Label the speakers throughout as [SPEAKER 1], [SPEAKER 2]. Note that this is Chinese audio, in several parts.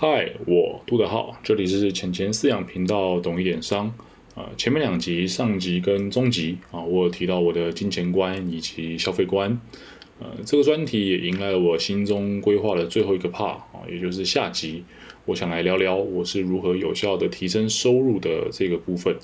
[SPEAKER 1] 嗨，我杜德浩，这里是浅浅饲养频道，懂一点商。啊，前面两集上集跟中集啊，我有提到我的金钱观以及消费观。呃，这个专题也迎来了我心中规划的最后一个 part 啊，也就是下集，我想来聊聊我是如何有效的提升收入的这个部分。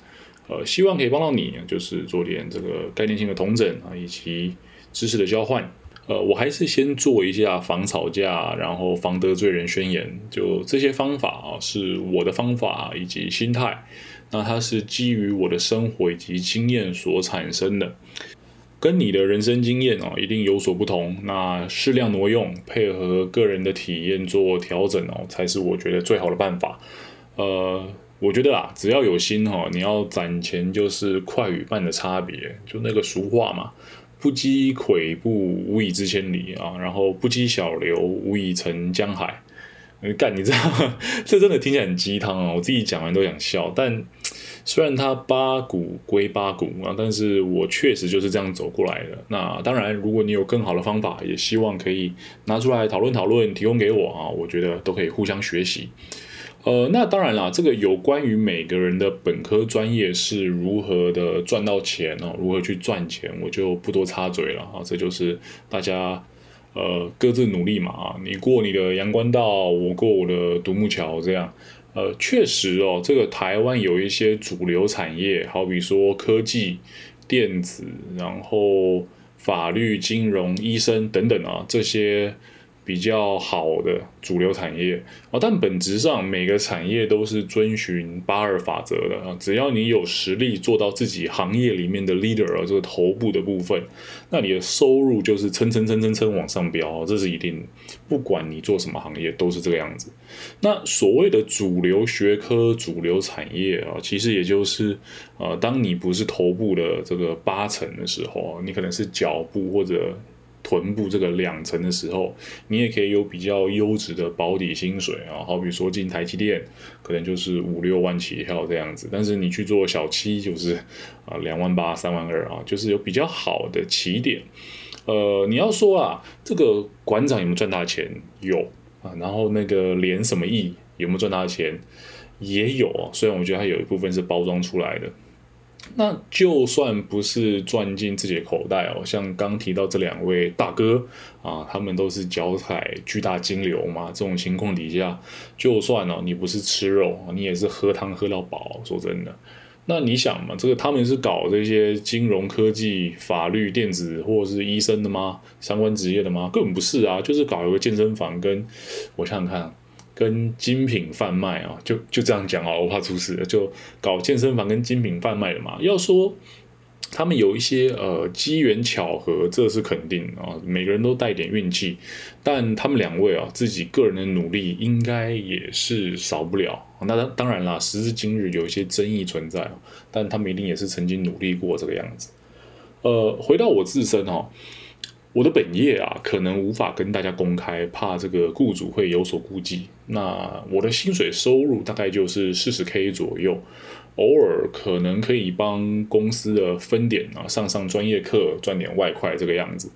[SPEAKER 1] 呃，希望可以帮到你，就是做点这个概念性的同整啊，以及知识的交换。呃，我还是先做一下防吵架，然后防得罪人宣言。就这些方法啊，是我的方法以及心态。那它是基于我的生活以及经验所产生的，跟你的人生经验哦一定有所不同。那适量挪用，配合个人的体验做调整哦，才是我觉得最好的办法。呃，我觉得啊，只要有心哈，你要攒钱就是快与慢的差别。就那个俗话嘛。不积跬步，无以至千里啊！然后不积小流，无以成江海。干，你知道？这真的听起来很鸡汤啊！我自己讲完都想笑。但虽然它八股归八股啊，但是我确实就是这样走过来的。那当然，如果你有更好的方法，也希望可以拿出来讨论讨论，提供给我啊！我觉得都可以互相学习。呃，那当然啦，这个有关于每个人的本科专业是如何的赚到钱哦，如何去赚钱，我就不多插嘴了啊。这就是大家呃各自努力嘛啊，你过你的阳关道，我过我的独木桥，这样。呃，确实哦，这个台湾有一些主流产业，好比说科技、电子，然后法律、金融、医生等等啊，这些。比较好的主流产业啊，但本质上每个产业都是遵循八二法则的啊。只要你有实力做到自己行业里面的 leader 啊，这个头部的部分，那你的收入就是蹭蹭蹭蹭蹭往上飙，这是一定。不管你做什么行业，都是这个样子。那所谓的主流学科、主流产业啊，其实也就是呃，当你不是头部的这个八成的时候你可能是脚部或者。臀部这个两层的时候，你也可以有比较优质的保底薪水啊，好比说进台积电，可能就是五六万起跳这样子。但是你去做小七，就是啊两万八、三万二啊，就是有比较好的起点。呃，你要说啊，这个馆长有没有赚大钱？有啊。然后那个连什么亿有没有赚大钱？也有啊。虽然我觉得它有一部分是包装出来的。那就算不是赚进自己的口袋哦，像刚提到这两位大哥啊，他们都是脚踩巨大金流嘛。这种情况底下，就算哦你不是吃肉，你也是喝汤喝到饱。说真的，那你想嘛，这个他们是搞这些金融科技、法律、电子或者是医生的吗？相关职业的吗？根本不是啊，就是搞一个健身房，跟我想想看。跟精品贩卖啊，就就这样讲啊，我怕出事。就搞健身房跟精品贩卖的嘛。要说他们有一些呃机缘巧合，这是肯定啊，每个人都带点运气。但他们两位啊，自己个人的努力应该也是少不了。那当然啦，时至今日有一些争议存在，但他们一定也是曾经努力过这个样子。呃，回到我自身哈。我的本业啊，可能无法跟大家公开，怕这个雇主会有所顾忌。那我的薪水收入大概就是四十 K 左右，偶尔可能可以帮公司的分点啊上上专业课赚点外快这个样子。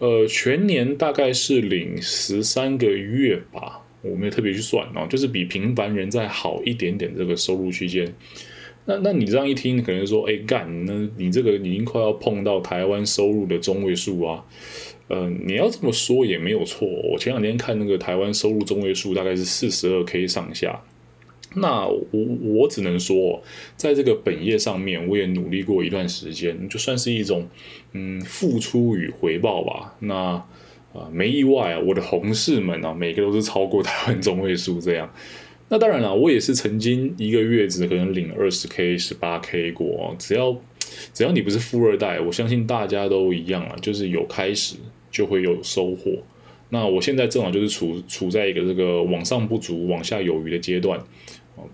[SPEAKER 1] 呃，全年大概是领十三个月吧，我没有特别去算哦，就是比平凡人再好一点点这个收入区间。那那你这样一听，可能说，哎干，那你这个已经快要碰到台湾收入的中位数啊。呃，你要这么说也没有错。我前两天看那个台湾收入中位数大概是四十二 K 上下。那我我只能说，在这个本业上面，我也努力过一段时间，就算是一种嗯付出与回报吧。那啊没意外啊，我的同事们啊，每个都是超过台湾中位数这样。那当然了，我也是曾经一个月只可能领二十 K、十八 K 过。只要只要你不是富二代，我相信大家都一样啊，就是有开始就会有收获。那我现在正好就是处处在一个这个往上不足、往下有余的阶段，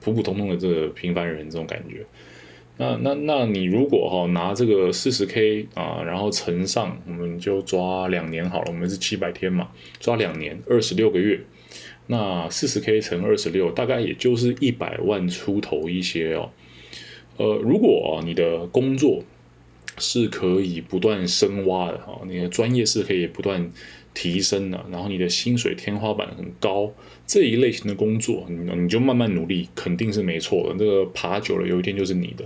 [SPEAKER 1] 普普通通的这个平凡人这种感觉。那那那你如果哈拿这个四十 K 啊，然后乘上，我们就抓两年好了，我们是七百天嘛，抓两年二十六个月。那四十 K 乘二十六，大概也就是一百万出头一些哦。呃，如果你的工作是可以不断深挖的哈，你的专业是可以不断提升的，然后你的薪水天花板很高，这一类型的工作，你你就慢慢努力，肯定是没错的。这个爬久了，有一天就是你的。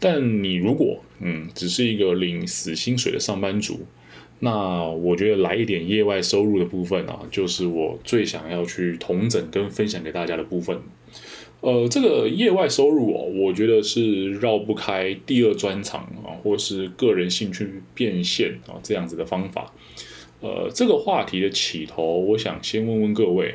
[SPEAKER 1] 但你如果嗯，只是一个领死薪水的上班族，那我觉得来一点业外收入的部分啊，就是我最想要去同整跟分享给大家的部分。呃，这个业外收入哦，我觉得是绕不开第二专长啊，或是个人兴趣变现啊这样子的方法。呃，这个话题的起头，我想先问问各位。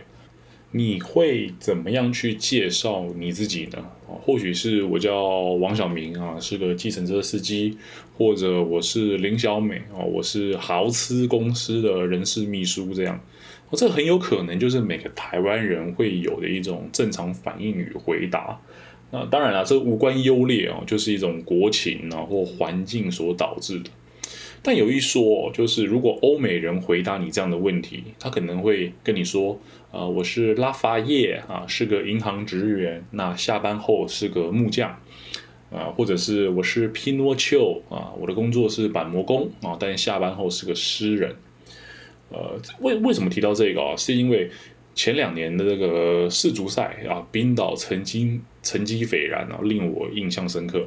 [SPEAKER 1] 你会怎么样去介绍你自己呢？或许是我叫王小明啊，是个计程车司机，或者我是林小美啊，我是豪斯公司的人事秘书这样。哦这很有可能就是每个台湾人会有的一种正常反应与回答。那当然了，这无关优劣哦，就是一种国情啊或环境所导致的。但有一说，就是如果欧美人回答你这样的问题，他可能会跟你说：“呃，我是拉法叶啊，是个银行职员，那下班后是个木匠，啊，或者是我是皮诺丘啊，我的工作是板模工啊，但下班后是个诗人。”呃，为为什么提到这个啊？是因为前两年的这个世足赛啊，冰岛曾经成绩斐然啊，令我印象深刻。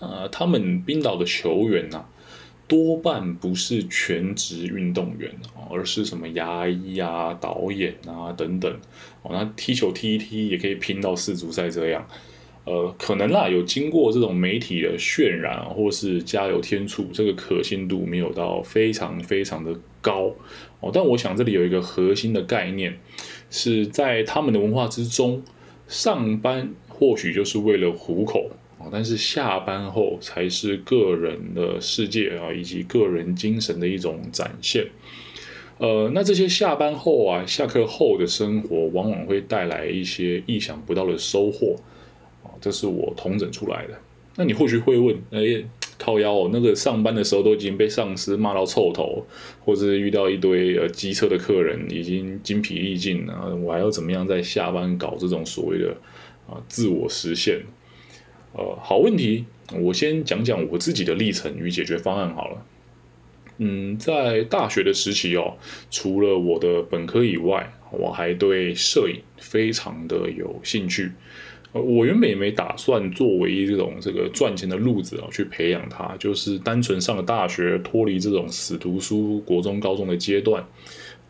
[SPEAKER 1] 呃，他们冰岛的球员呐。多半不是全职运动员而是什么牙医啊、导演啊等等哦。那踢球踢一踢也可以拼到世足赛这样，呃，可能啦，有经过这种媒体的渲染或是加油添醋，这个可信度没有到非常非常的高哦。但我想这里有一个核心的概念，是在他们的文化之中，上班或许就是为了糊口。但是下班后才是个人的世界啊，以及个人精神的一种展现。呃，那这些下班后啊，下课后的生活，往往会带来一些意想不到的收获啊，这是我统整出来的。那你或许会问，哎，靠腰哦，那个上班的时候都已经被上司骂到臭头，或者遇到一堆呃机车的客人，已经精疲力尽了，我还要怎么样在下班搞这种所谓的啊自我实现？呃，好问题，我先讲讲我自己的历程与解决方案好了。嗯，在大学的时期哦，除了我的本科以外，我还对摄影非常的有兴趣。呃，我原本也没打算作为这种这个赚钱的路子啊去培养它，就是单纯上了大学，脱离这种死读书国中高中的阶段，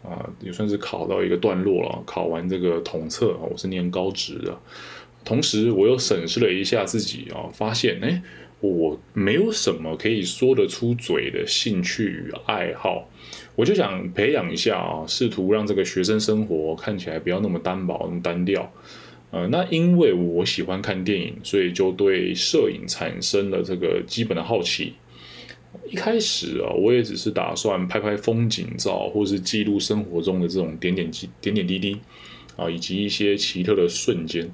[SPEAKER 1] 啊，也算是考到一个段落了。考完这个统测我是念高职的。同时，我又审视了一下自己啊，发现哎，我没有什么可以说得出嘴的兴趣与爱好，我就想培养一下啊，试图让这个学生生活看起来不要那么单薄、那么单调。呃，那因为我喜欢看电影，所以就对摄影产生了这个基本的好奇。一开始啊，我也只是打算拍拍风景照，或是记录生活中的这种点点点点滴滴啊，以及一些奇特的瞬间。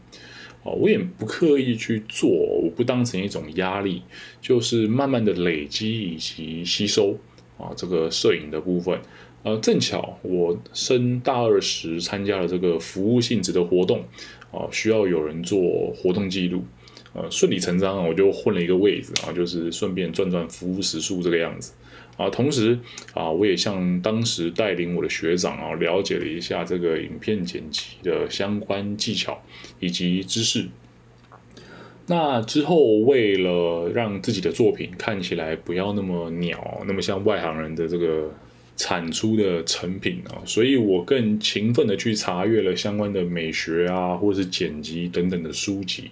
[SPEAKER 1] 哦，我也不刻意去做，我不当成一种压力，就是慢慢的累积以及吸收啊，这个摄影的部分。呃，正巧我升大二时参加了这个服务性质的活动，啊，需要有人做活动记录，呃，顺理成章我就混了一个位置啊，就是顺便赚赚服务时数这个样子。啊，同时啊，我也向当时带领我的学长啊，了解了一下这个影片剪辑的相关技巧以及知识。那之后，为了让自己的作品看起来不要那么鸟，那么像外行人的这个产出的成品啊，所以我更勤奋的去查阅了相关的美学啊，或者是剪辑等等的书籍，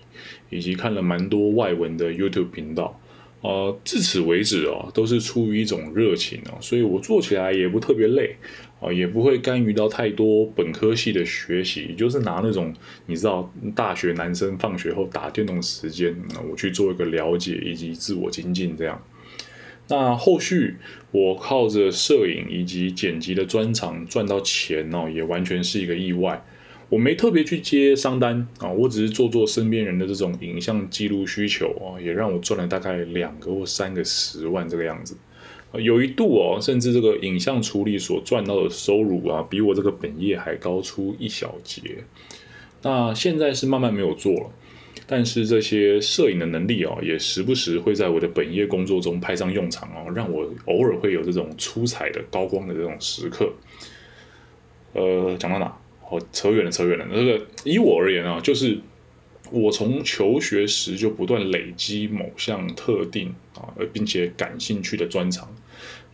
[SPEAKER 1] 以及看了蛮多外文的 YouTube 频道。呃，至此为止哦，都是出于一种热情哦，所以我做起来也不特别累啊，也不会干预到太多本科系的学习，就是拿那种你知道大学男生放学后打电动时间，我去做一个了解以及自我精进这样。那后续我靠着摄影以及剪辑的专长赚到钱哦，也完全是一个意外。我没特别去接商单啊，我只是做做身边人的这种影像记录需求啊，也让我赚了大概两个或三个十万这个样子。有一度哦，甚至这个影像处理所赚到的收入啊，比我这个本业还高出一小截。那现在是慢慢没有做了，但是这些摄影的能力哦，也时不时会在我的本业工作中派上用场哦，让我偶尔会有这种出彩的高光的这种时刻。呃，讲到哪？哦，扯远了，扯远了。这个以我而言啊，就是我从求学时就不断累积某项特定啊，并且感兴趣的专长。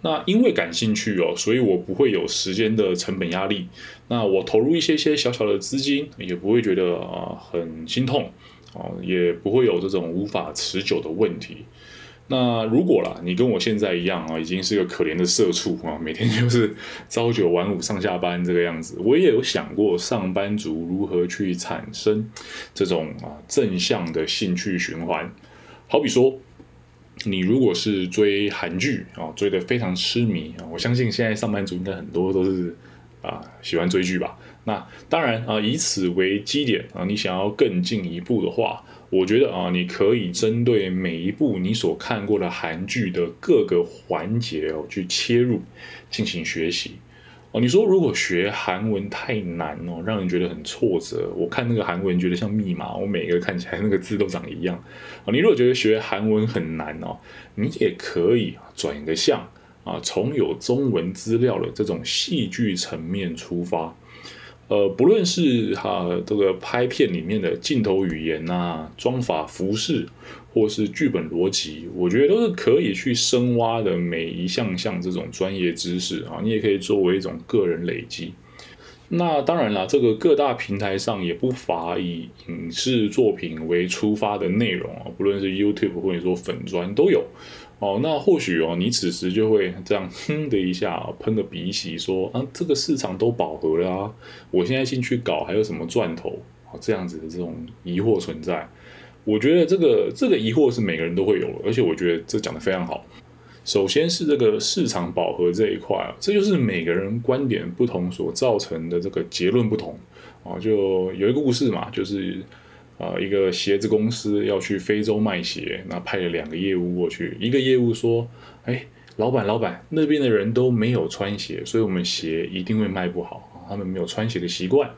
[SPEAKER 1] 那因为感兴趣哦，所以我不会有时间的成本压力。那我投入一些些小小的资金，也不会觉得啊很心痛哦，也不会有这种无法持久的问题。那如果啦，你跟我现在一样啊，已经是个可怜的社畜啊，每天就是朝九晚五上下班这个样子，我也有想过上班族如何去产生这种啊正向的兴趣循环。好比说，你如果是追韩剧啊，追的非常痴迷啊，我相信现在上班族应该很多都是啊喜欢追剧吧。那当然啊，以此为基点啊，你想要更进一步的话。我觉得啊，你可以针对每一部你所看过的韩剧的各个环节哦，去切入进行学习哦。你说如果学韩文太难哦，让人觉得很挫折。我看那个韩文觉得像密码，我每个看起来那个字都长一样啊。你如果觉得学韩文很难哦，你也可以转一个向啊，从有中文资料的这种戏剧层面出发。呃，不论是哈这个拍片里面的镜头语言呐、妆法、服饰，或是剧本逻辑，我觉得都是可以去深挖的每一项项这种专业知识啊，你也可以作为一种个人累积。那当然了，这个各大平台上也不乏以影视作品为出发的内容啊，不论是 YouTube 或者说粉砖都有。哦，那或许哦，你此时就会这样 哼的一下，喷个鼻息，说啊，这个市场都饱和了啊，我现在进去搞还有什么赚头？哦，这样子的这种疑惑存在，我觉得这个这个疑惑是每个人都会有，而且我觉得这讲的非常好。首先是这个市场饱和这一块，这就是每个人观点不同所造成的这个结论不同。哦，就有一个故事嘛，就是。啊，一个鞋子公司要去非洲卖鞋，那派了两个业务过去。一个业务说：“哎，老板，老板，那边的人都没有穿鞋，所以我们鞋一定会卖不好。他们没有穿鞋的习惯。”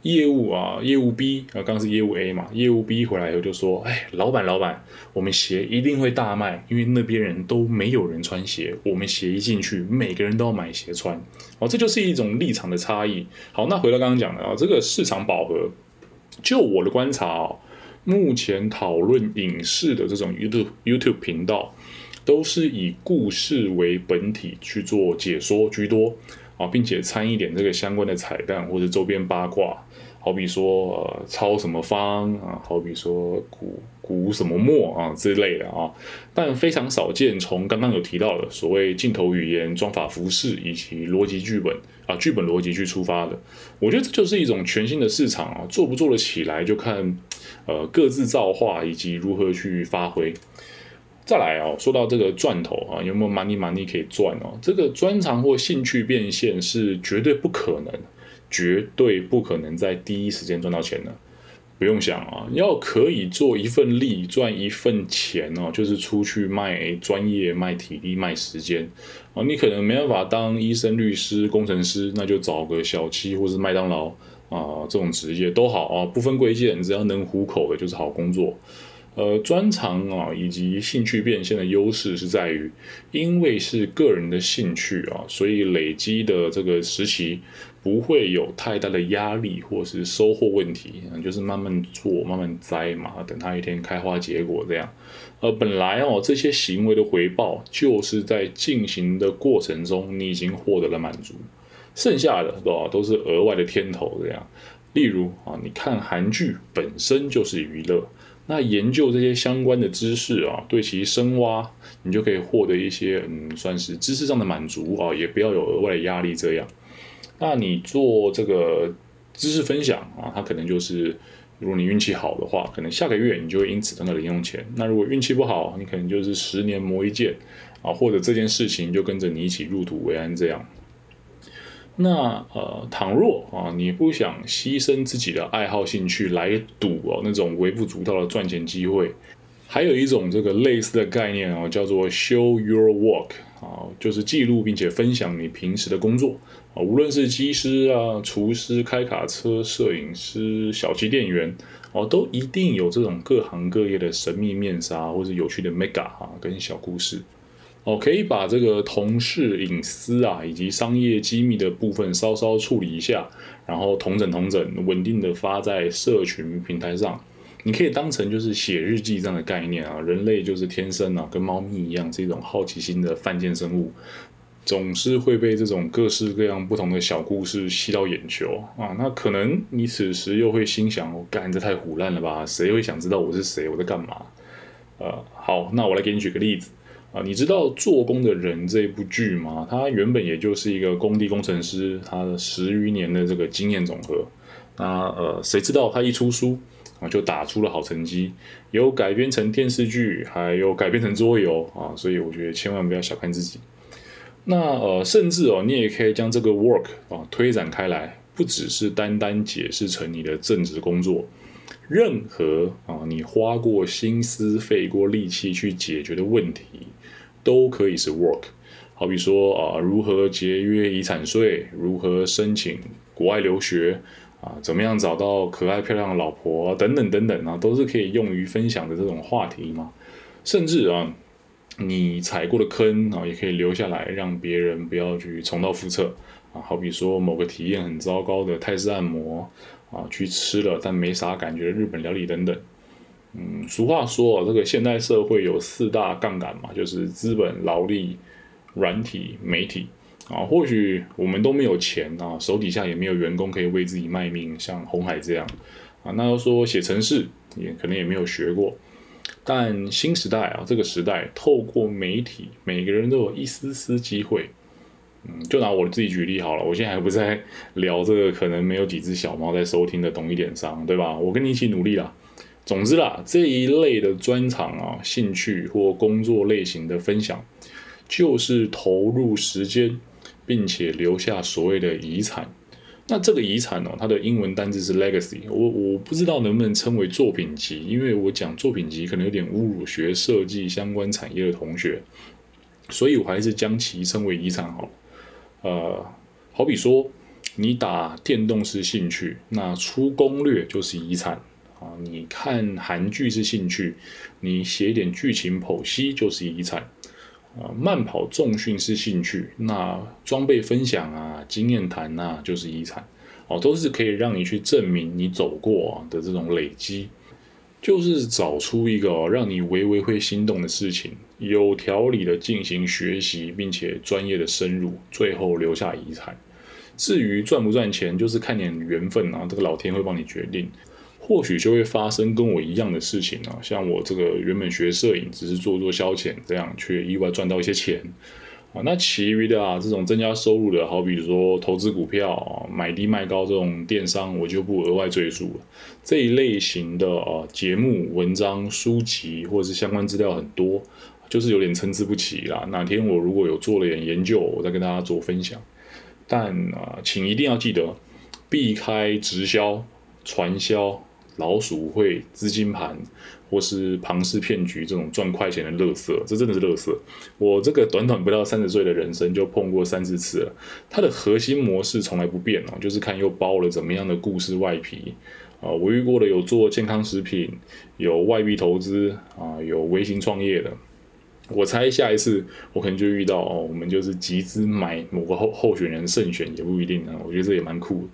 [SPEAKER 1] 业务啊，业务 B 啊，刚是业务 A 嘛。业务 B 回来以后就说：“哎，老板，老板，我们鞋一定会大卖，因为那边人都没有人穿鞋，我们鞋一进去，每个人都要买鞋穿。哦，这就是一种立场的差异。好，那回到刚刚讲的啊，这个市场饱和。”就我的观察，目前讨论影视的这种 YouTube YouTube 频道，都是以故事为本体去做解说居多啊，并且掺一点这个相关的彩蛋或者周边八卦。好比说，呃，抄什么方啊？好比说，古古什么墨啊之类的啊，但非常少见。从刚刚有提到的所谓镜头语言、装法、服饰以及逻辑剧本啊，剧本逻辑去出发的，我觉得这就是一种全新的市场啊，做不做得起来就看呃各自造化以及如何去发挥。再来啊，说到这个赚头啊，有没有 money money 可以赚哦？这个专长或兴趣变现是绝对不可能。绝对不可能在第一时间赚到钱的，不用想啊，要可以做一份力赚一份钱哦，就是出去卖专业、卖体力、卖时间啊。你可能没办法当医生、律师、工程师，那就找个小七或是麦当劳啊，这种职业都好啊，不分贵贱，只要能糊口的，就是好工作。呃，专长啊，以及兴趣变现的优势是在于，因为是个人的兴趣啊，所以累积的这个时期不会有太大的压力或是收获问题，就是慢慢做，慢慢栽嘛，等它一天开花结果这样。呃，本来哦，这些行为的回报就是在进行的过程中，你已经获得了满足，剩下的对吧，都是额外的添头这样。例如啊，你看韩剧本身就是娱乐。那研究这些相关的知识啊，对其深挖，你就可以获得一些嗯，算是知识上的满足啊，也不要有额外的压力这样。那你做这个知识分享啊，它可能就是，如果你运气好的话，可能下个月你就会因此赚到零用钱。那如果运气不好，你可能就是十年磨一剑啊，或者这件事情就跟着你一起入土为安这样。那呃，倘若啊，你不想牺牲自己的爱好兴趣来赌哦那种微不足道的赚钱机会，还有一种这个类似的概念哦，叫做 show your work 啊，就是记录并且分享你平时的工作啊，无论是机师啊、厨师、开卡车、摄影师、小气店员哦，都一定有这种各行各业的神秘面纱或者有趣的 mega 啊跟小故事哦，可以把这个同事隐私啊以及商业机密的部分稍稍处理一下，然后同整同整，稳定的发在社群平台上。你可以当成就是写日记这样的概念啊，人类就是天生啊，跟猫咪一样，这种好奇心的犯贱生物，总是会被这种各式各样不同的小故事吸到眼球啊。那可能你此时又会心想：我干这太胡乱了吧？谁会想知道我是谁？我在干嘛？呃，好，那我来给你举个例子啊。你知道《做工的人》这部剧吗？它原本也就是一个工地工程师他的十余年的这个经验总和。那呃，谁知道他一出书？啊，就打出了好成绩，有改编成电视剧，还有改编成桌游啊，所以我觉得千万不要小看自己。那呃，甚至哦，你也可以将这个 work 啊推展开来，不只是单单解释成你的正职工作，任何啊你花过心思、费过力气去解决的问题，都可以是 work。好比说啊，如何节约遗产税，如何申请国外留学。啊，怎么样找到可爱漂亮的老婆等等等等啊，都是可以用于分享的这种话题嘛。甚至啊，你踩过的坑啊，也可以留下来，让别人不要去重蹈覆辙啊。好比说某个体验很糟糕的泰式按摩啊，去吃了但没啥感觉的日本料理等等。嗯，俗话说这个现代社会有四大杠杆嘛，就是资本、劳力、软体、媒体。啊，或许我们都没有钱啊，手底下也没有员工可以为自己卖命，像红海这样啊。那要说写程式，也可能也没有学过。但新时代啊，这个时代透过媒体，每个人都有一丝丝机会。嗯，就拿我自己举例好了，我现在还不在聊这个，可能没有几只小猫在收听的懂一点商，对吧？我跟你一起努力啦。总之啦，这一类的专长啊、兴趣或工作类型的分享，就是投入时间。并且留下所谓的遗产，那这个遗产哦，它的英文单字是 legacy。我我不知道能不能称为作品集，因为我讲作品集可能有点侮辱学设计相关产业的同学，所以我还是将其称为遗产好。呃，好比说你打电动是兴趣，那出攻略就是遗产啊。你看韩剧是兴趣，你写点剧情剖析就是遗产。啊，慢跑重训是兴趣，那装备分享啊、经验谈呐，就是遗产，哦，都是可以让你去证明你走过的这种累积，就是找出一个，让你微微会心动的事情，有条理的进行学习，并且专业的深入，最后留下遗产。至于赚不赚钱，就是看点缘分啊，这个老天会帮你决定。或许就会发生跟我一样的事情啊，像我这个原本学摄影只是做做消遣，这样却意外赚到一些钱啊。那其余的啊，这种增加收入的，好比说投资股票啊、买低卖高这种电商，我就不额外赘述了。这一类型的啊节目、文章、书籍或者是相关资料很多，就是有点参差不齐啦。哪天我如果有做了点研究，我再跟大家做分享。但啊，请一定要记得避开直销、传销。老鼠会、资金盘，或是庞氏骗局这种赚快钱的乐色，这真的是乐色。我这个短短不到三十岁的人生就碰过三四次了。它的核心模式从来不变哦，就是看又包了怎么样的故事外皮啊。我遇过的有做健康食品，有外币投资啊，有微型创业的。我猜下一次我可能就遇到哦，我们就是集资买某个候候选人胜选也不一定啊。我觉得这也蛮酷。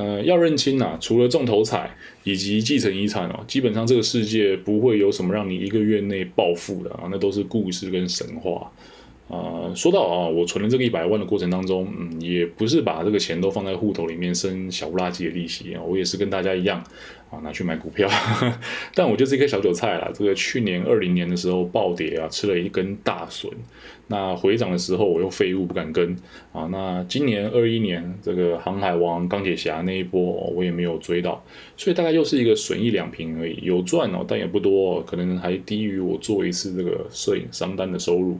[SPEAKER 1] 呃，要认清呐，除了中头彩以及继承遗产哦，基本上这个世界不会有什么让你一个月内暴富的啊，那都是故事跟神话。啊，说到啊，我存了这个一百万的过程当中，嗯，也不是把这个钱都放在户头里面生小不拉几的利息啊，我也是跟大家一样啊，拿去买股票。但我就是一颗小韭菜啦，这个去年二零年的时候暴跌啊，吃了一根大笋。那回涨的时候我又废物不敢跟啊。那今年二一年这个航海王、钢铁侠那一波我也没有追到，所以大概又是一个损一两平而已，有赚哦，但也不多，可能还低于我做一次这个摄影商单的收入。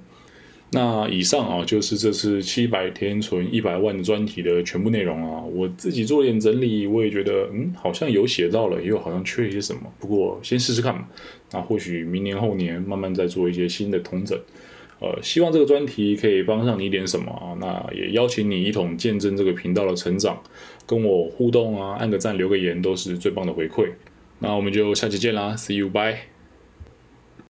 [SPEAKER 1] 那以上啊，就是这次七百天存一百万的专题的全部内容啊。我自己做点整理，我也觉得，嗯，好像有写到了，也有好像缺一些什么。不过先试试看嘛。那或许明年后年慢慢再做一些新的统整。呃，希望这个专题可以帮上你一点什么啊。那也邀请你一同见证这个频道的成长，跟我互动啊，按个赞，留个言，都是最棒的回馈。那我们就下期见啦，See you，bye。